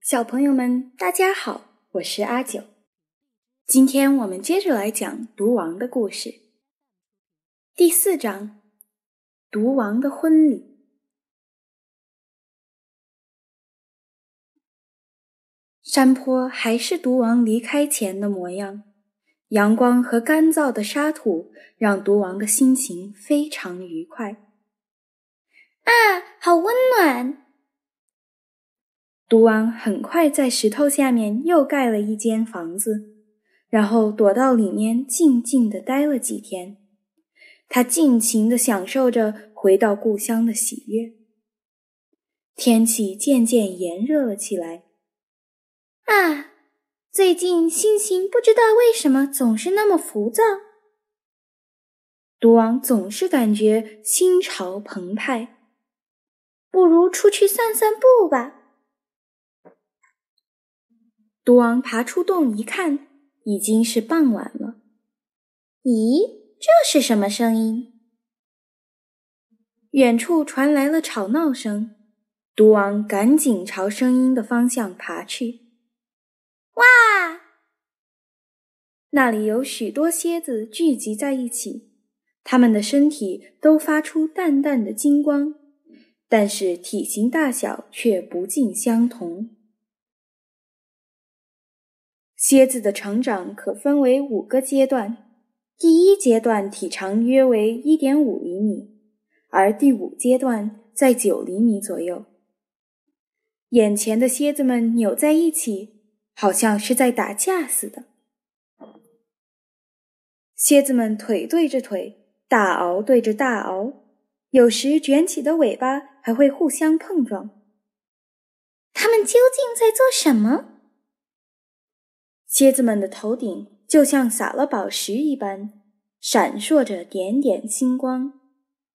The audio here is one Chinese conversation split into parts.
小朋友们，大家好，我是阿九。今天我们接着来讲毒王的故事。第四章：毒王的婚礼。山坡还是毒王离开前的模样，阳光和干燥的沙土让毒王的心情非常愉快。啊，好温暖！毒王很快在石头下面又盖了一间房子，然后躲到里面静静的待了几天。他尽情的享受着回到故乡的喜悦。天气渐渐炎热了起来。啊，最近心情不知道为什么总是那么浮躁。毒王总是感觉心潮澎湃。不如出去散散步吧。毒王爬出洞一看，已经是傍晚了。咦，这是什么声音？远处传来了吵闹声。毒王赶紧朝声音的方向爬去。哇！那里有许多蝎子聚集在一起，它们的身体都发出淡淡的金光，但是体型大小却不尽相同。蝎子的成长可分为五个阶段，第一阶段体长约为一点五厘米，而第五阶段在九厘米左右。眼前的蝎子们扭在一起，好像是在打架似的。蝎子们腿对着腿，大螯对着大螯，有时卷起的尾巴还会互相碰撞。它们究竟在做什么？蝎子们的头顶就像撒了宝石一般，闪烁着点点星光，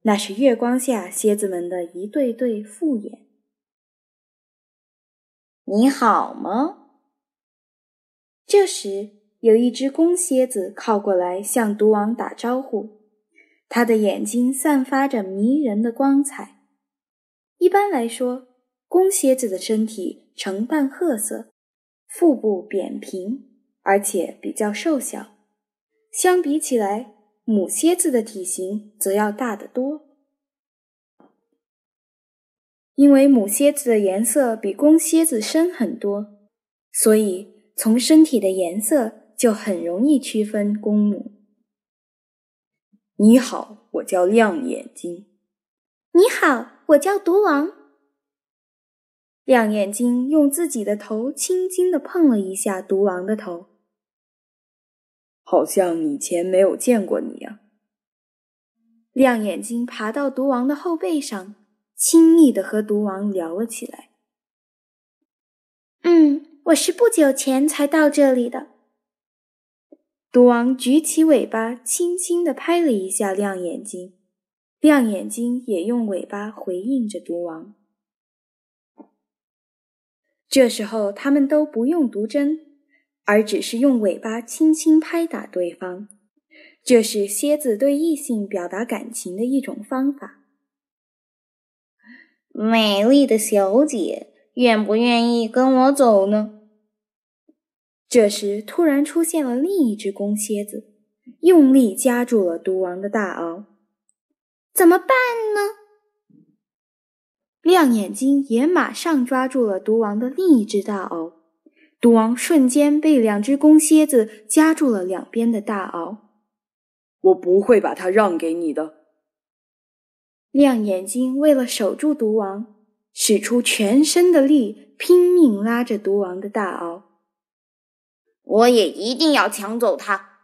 那是月光下蝎子们的一对对复眼。你好吗？这时，有一只公蝎子靠过来向毒王打招呼，它的眼睛散发着迷人的光彩。一般来说，公蝎子的身体呈淡褐色。腹部扁平，而且比较瘦小。相比起来，母蝎子的体型则要大得多。因为母蝎子的颜色比公蝎子深很多，所以从身体的颜色就很容易区分公母。你好，我叫亮眼睛。你好，我叫毒王。亮眼睛用自己的头轻轻地碰了一下毒王的头，好像以前没有见过你呀。亮眼睛爬到毒王的后背上，亲密地和毒王聊了起来。嗯，我是不久前才到这里的。毒王举起尾巴，轻轻地拍了一下亮眼睛，亮眼睛也用尾巴回应着毒王。这时候，他们都不用毒针，而只是用尾巴轻轻拍打对方。这是蝎子对异性表达感情的一种方法。美丽的小姐，愿不愿意跟我走呢？这时，突然出现了另一只公蝎子，用力夹住了毒王的大螯。怎么办呢？亮眼睛也马上抓住了毒王的另一只大螯，毒王瞬间被两只公蝎子夹住了两边的大螯。我不会把它让给你的。亮眼睛为了守住毒王，使出全身的力，拼命拉着毒王的大螯。我也一定要抢走它。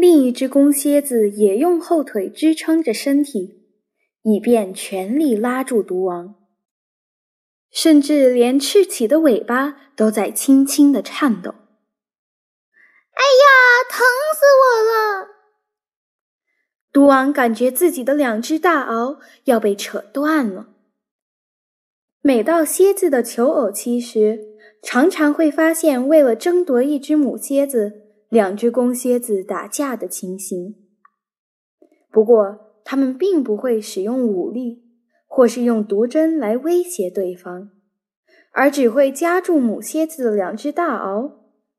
另一只公蝎子也用后腿支撑着身体，以便全力拉住毒王，甚至连赤起的尾巴都在轻轻的颤抖。哎呀，疼死我了！毒王感觉自己的两只大螯要被扯断了。每到蝎子的求偶期时，常常会发现为了争夺一只母蝎子。两只公蝎子打架的情形。不过，他们并不会使用武力，或是用毒针来威胁对方，而只会夹住母蝎子的两只大螯，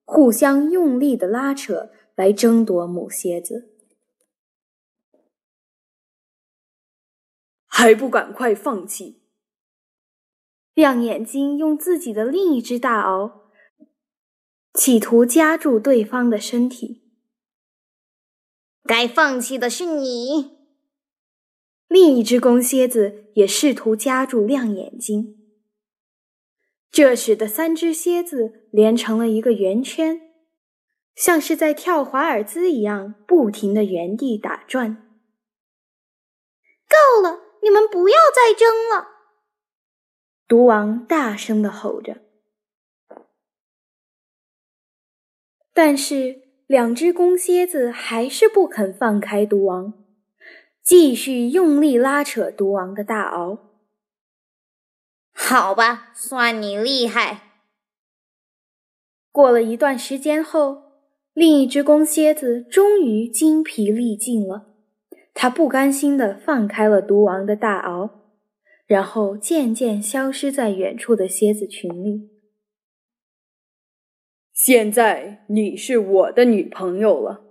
互相用力的拉扯来争夺母蝎子。还不赶快放弃！亮眼睛用自己的另一只大螯，企图夹住对方的身体。该放弃的是你。另一只公蝎子也试图夹住亮眼睛，这使得三只蝎子连成了一个圆圈，像是在跳华尔兹一样，不停的原地打转。够了，你们不要再争了！毒王大声的吼着，但是。两只公蝎子还是不肯放开毒王，继续用力拉扯毒王的大螯。好吧，算你厉害。过了一段时间后，另一只公蝎子终于精疲力尽了，它不甘心地放开了毒王的大螯，然后渐渐消失在远处的蝎子群里。现在你是我的女朋友了。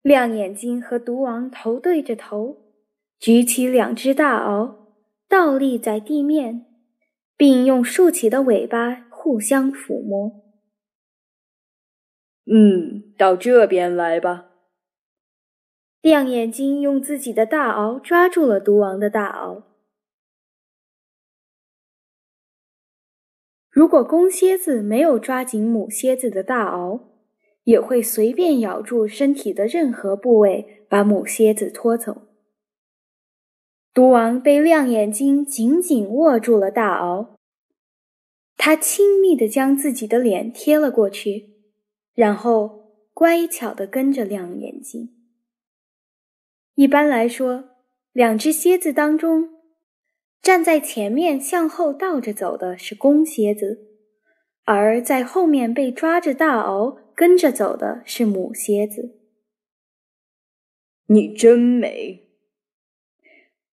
亮眼睛和毒王头对着头，举起两只大螯，倒立在地面，并用竖起的尾巴互相抚摸。嗯，到这边来吧。亮眼睛用自己的大螯抓住了毒王的大螯。如果公蝎子没有抓紧母蝎子的大螯，也会随便咬住身体的任何部位，把母蝎子拖走。毒王被亮眼睛紧紧握住了大螯，他亲密地将自己的脸贴了过去，然后乖巧地跟着亮眼睛。一般来说，两只蝎子当中。站在前面向后倒着走的是公蝎子，而在后面被抓着大螯跟着走的是母蝎子。你真美！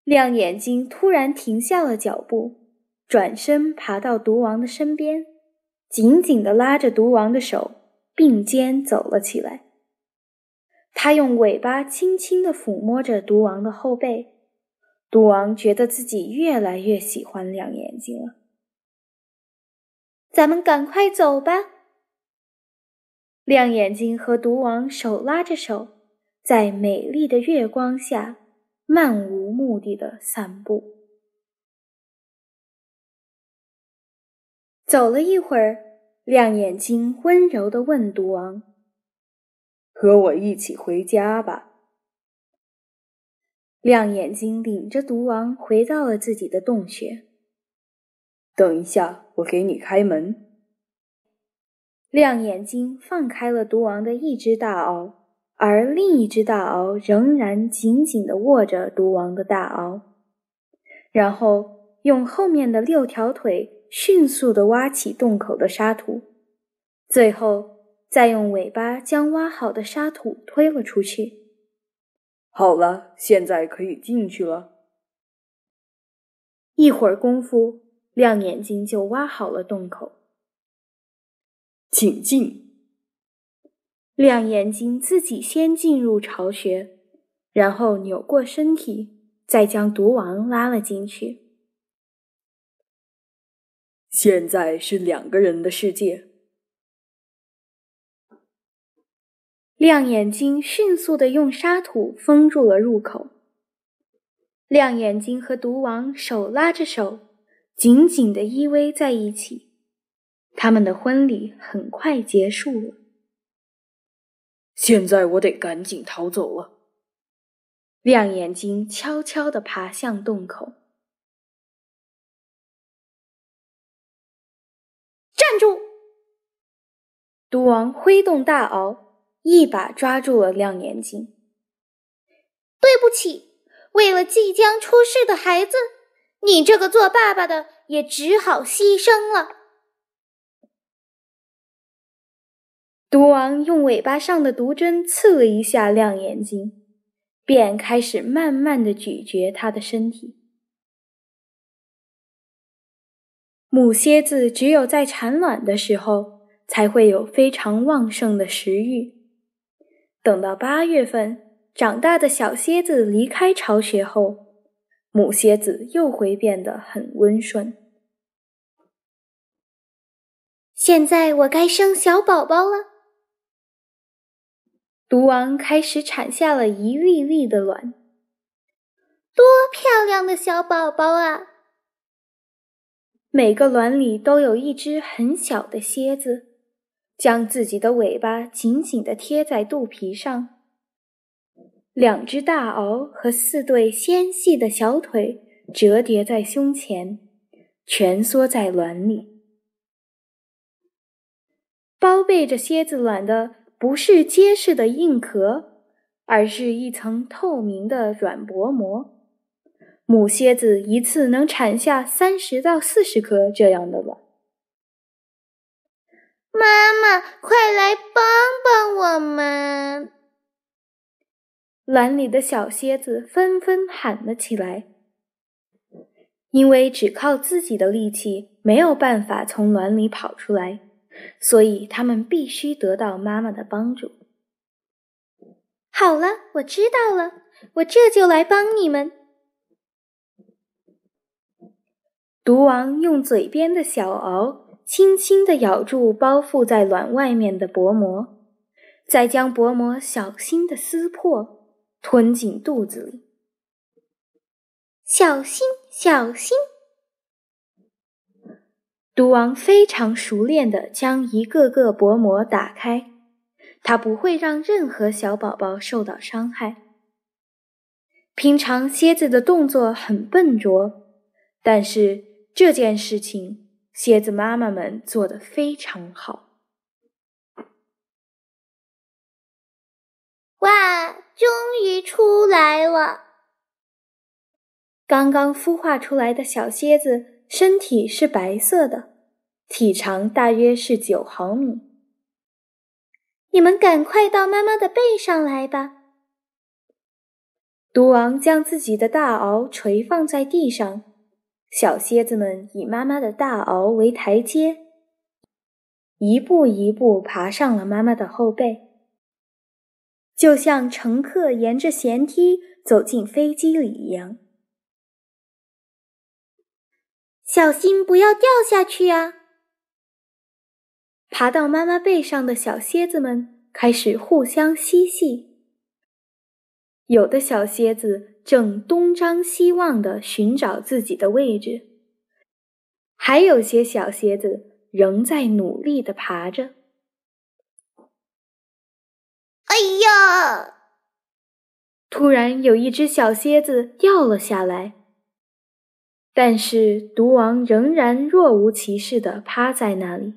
亮眼睛突然停下了脚步，转身爬到毒王的身边，紧紧地拉着毒王的手，并肩走了起来。他用尾巴轻轻地抚摸着毒王的后背。毒王觉得自己越来越喜欢亮眼睛了。咱们赶快走吧。亮眼睛和毒王手拉着手，在美丽的月光下漫无目的的散步。走了一会儿，亮眼睛温柔的问毒王：“和我一起回家吧。”亮眼睛领着毒王回到了自己的洞穴。等一下，我给你开门。亮眼睛放开了毒王的一只大螯，而另一只大螯仍然紧紧地握着毒王的大螯，然后用后面的六条腿迅速地挖起洞口的沙土，最后再用尾巴将挖好的沙土推了出去。好了，现在可以进去了。一会儿功夫，亮眼睛就挖好了洞口。请进。亮眼睛自己先进入巢穴，然后扭过身体，再将毒王拉了进去。现在是两个人的世界。亮眼睛迅速的用沙土封住了入口。亮眼睛和毒王手拉着手，紧紧的依偎在一起。他们的婚礼很快结束了。现在我得赶紧逃走了。亮眼睛悄悄地爬向洞口。站住！毒王挥动大螯。一把抓住了亮眼睛。对不起为了即将出世的孩子你这个做爸爸的也只好牺牲了。毒王用尾巴上的毒针刺了一下亮眼睛便开始慢慢的咀嚼他的身体。母蝎子只有在产卵的时候才会有非常旺盛的食欲等到八月份，长大的小蝎子离开巢穴后，母蝎子又会变得很温顺。现在我该生小宝宝了。毒王开始产下了一粒粒的卵，多漂亮的小宝宝啊！每个卵里都有一只很小的蝎子，将自己的尾巴紧紧地贴在肚皮上。两只大螯和四对纤细的小腿折叠在胸前，蜷缩在卵里。包被着蝎子卵的不是结实的硬壳，而是一层透明的软薄膜。母蝎子一次能产下三十到四十颗这样的卵。妈妈，快来帮帮我们！卵里的小蝎子纷纷喊了起来。因为只靠自己的力气没有办法从卵里跑出来，所以它们必须得到妈妈的帮助。好了，我知道了，我这就来帮你们。毒王用嘴边的小螯轻轻地咬住包覆在卵外面的薄膜，再将薄膜小心地撕破，吞进肚子里。小心，小心！毒王非常熟练地将一个个薄膜打开，它不会让任何小宝宝受到伤害。平常蝎子的动作很笨拙，但是。这件事情，蝎子妈妈们做得非常好。哇，终于出来了！刚刚孵化出来的小蝎子身体是白色的，体长大约是九毫米。你们赶快到妈妈的背上来吧！毒王将自己的大螯垂放在地上。小蝎子们以妈妈的大螯为台阶，一步一步爬上了妈妈的后背，就像乘客沿着舷梯走进飞机里一样。小心不要掉下去啊！爬到妈妈背上的小蝎子们开始互相嬉戏，有的小蝎子。正东张西望地寻找自己的位置，还有些小蝎子仍在努力地爬着。哎呀！突然有一只小蝎子掉了下来，但是毒王仍然若无其事地趴在那里。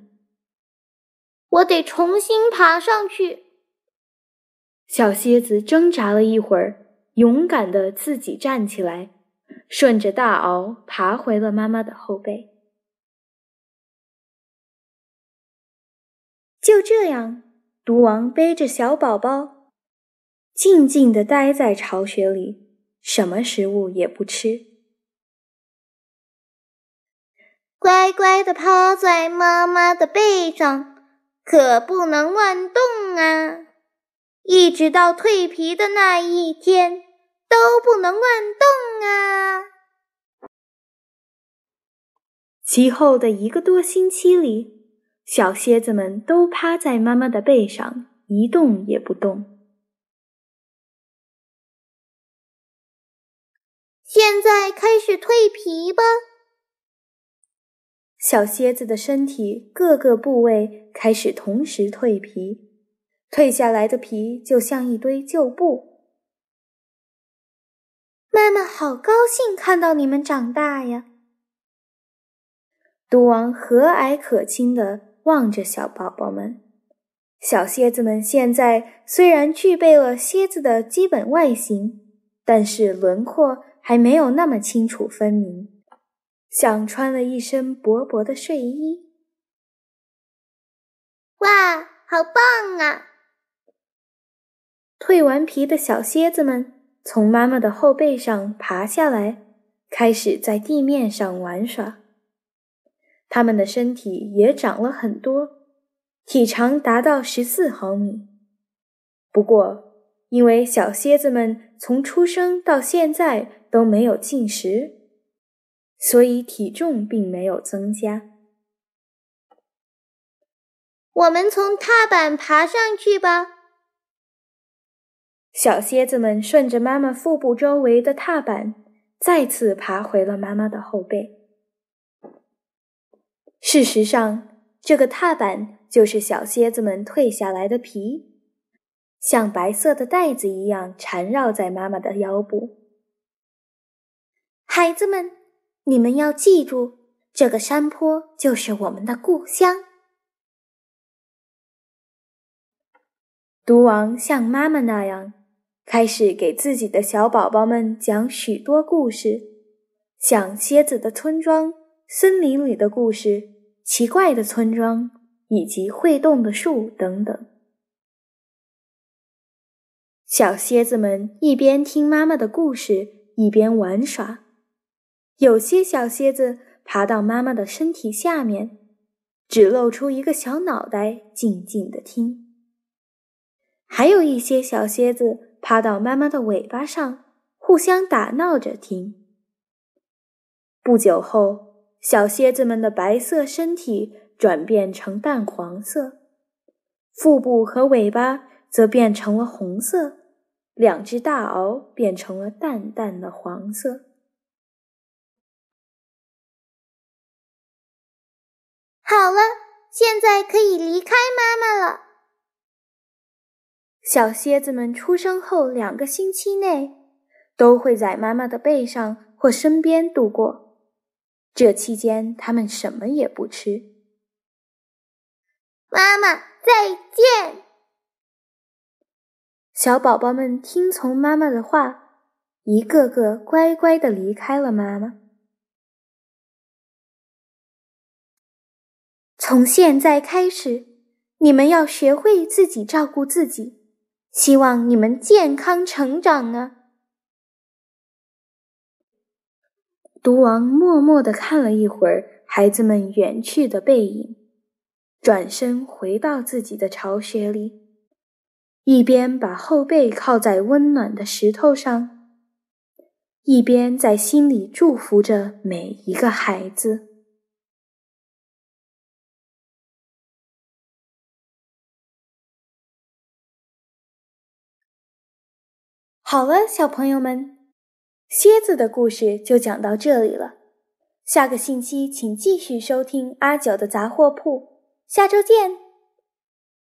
我得重新爬上去。小蝎子挣扎了一会儿。勇敢的自己站起来，顺着大鳌爬回了妈妈的后背。就这样，毒王背着小宝宝，静静的待在巢穴里，什么食物也不吃，乖乖的趴在妈妈的背上，可不能乱动啊！一直到蜕皮的那一天，都不能乱动啊！其后的一个多星期里，小蝎子们都趴在妈妈的背上，一动也不动。现在开始蜕皮吧！小蝎子的身体各个部位开始同时蜕皮。蜕下来的皮就像一堆旧布。妈妈好高兴看到你们长大呀！毒王和蔼可亲地望着小宝宝们。小蝎子们现在虽然具备了蝎子的基本外形，但是轮廓还没有那么清楚分明，像穿了一身薄薄的睡衣。哇，好棒啊！蜕完皮的小蝎子们从妈妈的后背上爬下来，开始在地面上玩耍。它们的身体也长了很多，体长达到十四毫米。不过，因为小蝎子们从出生到现在都没有进食，所以体重并没有增加。我们从踏板爬上去吧。小蝎子们顺着妈妈腹部周围的踏板，再次爬回了妈妈的后背。事实上，这个踏板就是小蝎子们蜕下来的皮，像白色的带子一样缠绕在妈妈的腰部。孩子们，你们要记住，这个山坡就是我们的故乡。毒王像妈妈那样，开始给自己的小宝宝们讲许多故事，像蝎子的村庄。森林里的故事、奇怪的村庄以及会动的树等等。小蝎子们一边听妈妈的故事，一边玩耍。有些小蝎子爬到妈妈的身体下面，只露出一个小脑袋，静静的听。还有一些小蝎子趴到妈妈的尾巴上，互相打闹着听。不久后。小蝎子们的白色身体转变成淡黄色，腹部和尾巴则变成了红色，两只大螯变成了淡淡的黄色。好了，现在可以离开妈妈了。小蝎子们出生后两个星期内，都会在妈妈的背上或身边度过。这期间，他们什么也不吃。妈妈，再见！小宝宝们听从妈妈的话，一个个乖乖的离开了妈妈。从现在开始，你们要学会自己照顾自己。希望你们健康成长啊！毒王默默地看了一会儿孩子们远去的背影，转身回到自己的巢穴里，一边把后背靠在温暖的石头上，一边在心里祝福着每一个孩子。好了，小朋友们。蝎子的故事就讲到这里了，下个星期请继续收听阿九的杂货铺，下周见。